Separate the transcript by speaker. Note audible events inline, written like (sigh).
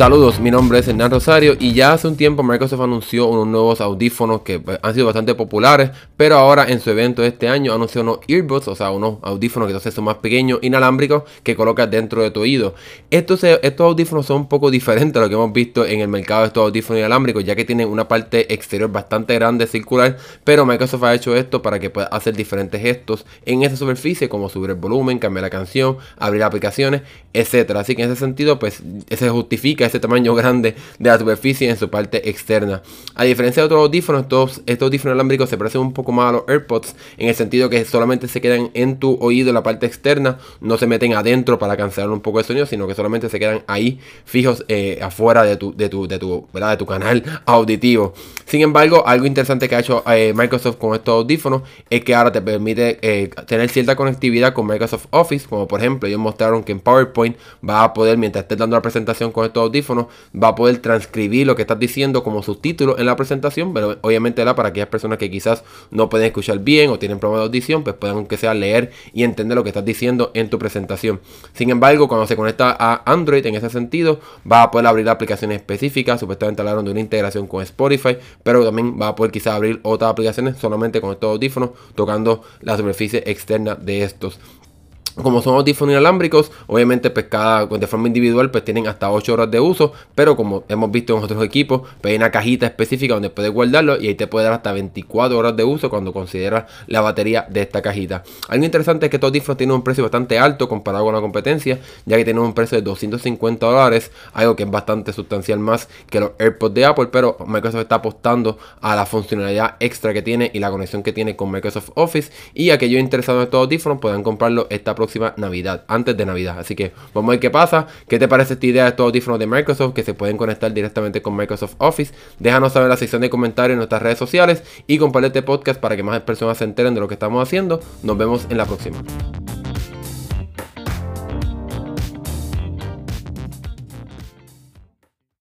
Speaker 1: Saludos, mi nombre es Hernán Rosario y ya hace un tiempo Microsoft anunció unos nuevos audífonos que pues, han sido bastante populares, pero ahora en su evento de este año anunció unos earbuds, o sea, unos audífonos que entonces son más pequeños, inalámbricos, que colocas dentro de tu oído. Estos, estos audífonos son un poco diferentes a lo que hemos visto en el mercado de estos audífonos inalámbricos, ya que tienen una parte exterior bastante grande, circular, pero Microsoft ha hecho esto para que pueda hacer diferentes gestos en esa superficie, como subir el volumen, cambiar la canción, abrir aplicaciones, etcétera. Así que en ese sentido, pues se justifica ese tamaño grande de la superficie en su parte externa. A diferencia de otros audífonos, estos, estos audífonos alámbricos se parecen un poco más a los AirPods en el sentido que solamente se quedan en tu oído en la parte externa, no se meten adentro para cancelar un poco de sonido, sino que solamente se quedan ahí fijos eh, afuera de tu, de tu, de tu, ¿verdad? de tu canal (laughs) auditivo. Sin embargo, algo interesante que ha hecho eh, Microsoft con estos audífonos es que ahora te permite eh, tener cierta conectividad con Microsoft Office, como por ejemplo ellos mostraron que en PowerPoint va a poder, mientras estés dando la presentación con estos va a poder transcribir lo que estás diciendo como subtítulo en la presentación, pero obviamente era para aquellas personas que quizás no pueden escuchar bien o tienen problemas de audición, pues puedan aunque sea leer y entender lo que estás diciendo en tu presentación. Sin embargo, cuando se conecta a Android en ese sentido, va a poder abrir aplicaciones específicas, supuestamente hablaron de una integración con Spotify, pero también va a poder quizás abrir otras aplicaciones solamente con estos audífonos, tocando la superficie externa de estos como son audífonos inalámbricos, obviamente pues cada, de forma individual pues tienen hasta 8 horas de uso, pero como hemos visto en otros equipos, pues hay una cajita específica donde puedes guardarlo y ahí te puede dar hasta 24 horas de uso cuando consideras la batería de esta cajita. Algo interesante es que estos audífonos tienen un precio bastante alto comparado con la competencia, ya que tienen un precio de 250 dólares, algo que es bastante sustancial más que los AirPods de Apple, pero Microsoft está apostando a la funcionalidad extra que tiene y la conexión que tiene con Microsoft Office y aquellos interesados en estos audífonos puedan comprarlo esta próxima Navidad, antes de Navidad. Así que vamos a ver qué pasa. ¿Qué te parece esta idea de estos audífonos de Microsoft que se pueden conectar directamente con Microsoft Office? Déjanos saber en la sección de comentarios en nuestras redes sociales y comparte este podcast para que más personas se enteren de lo que estamos haciendo. Nos vemos en la próxima.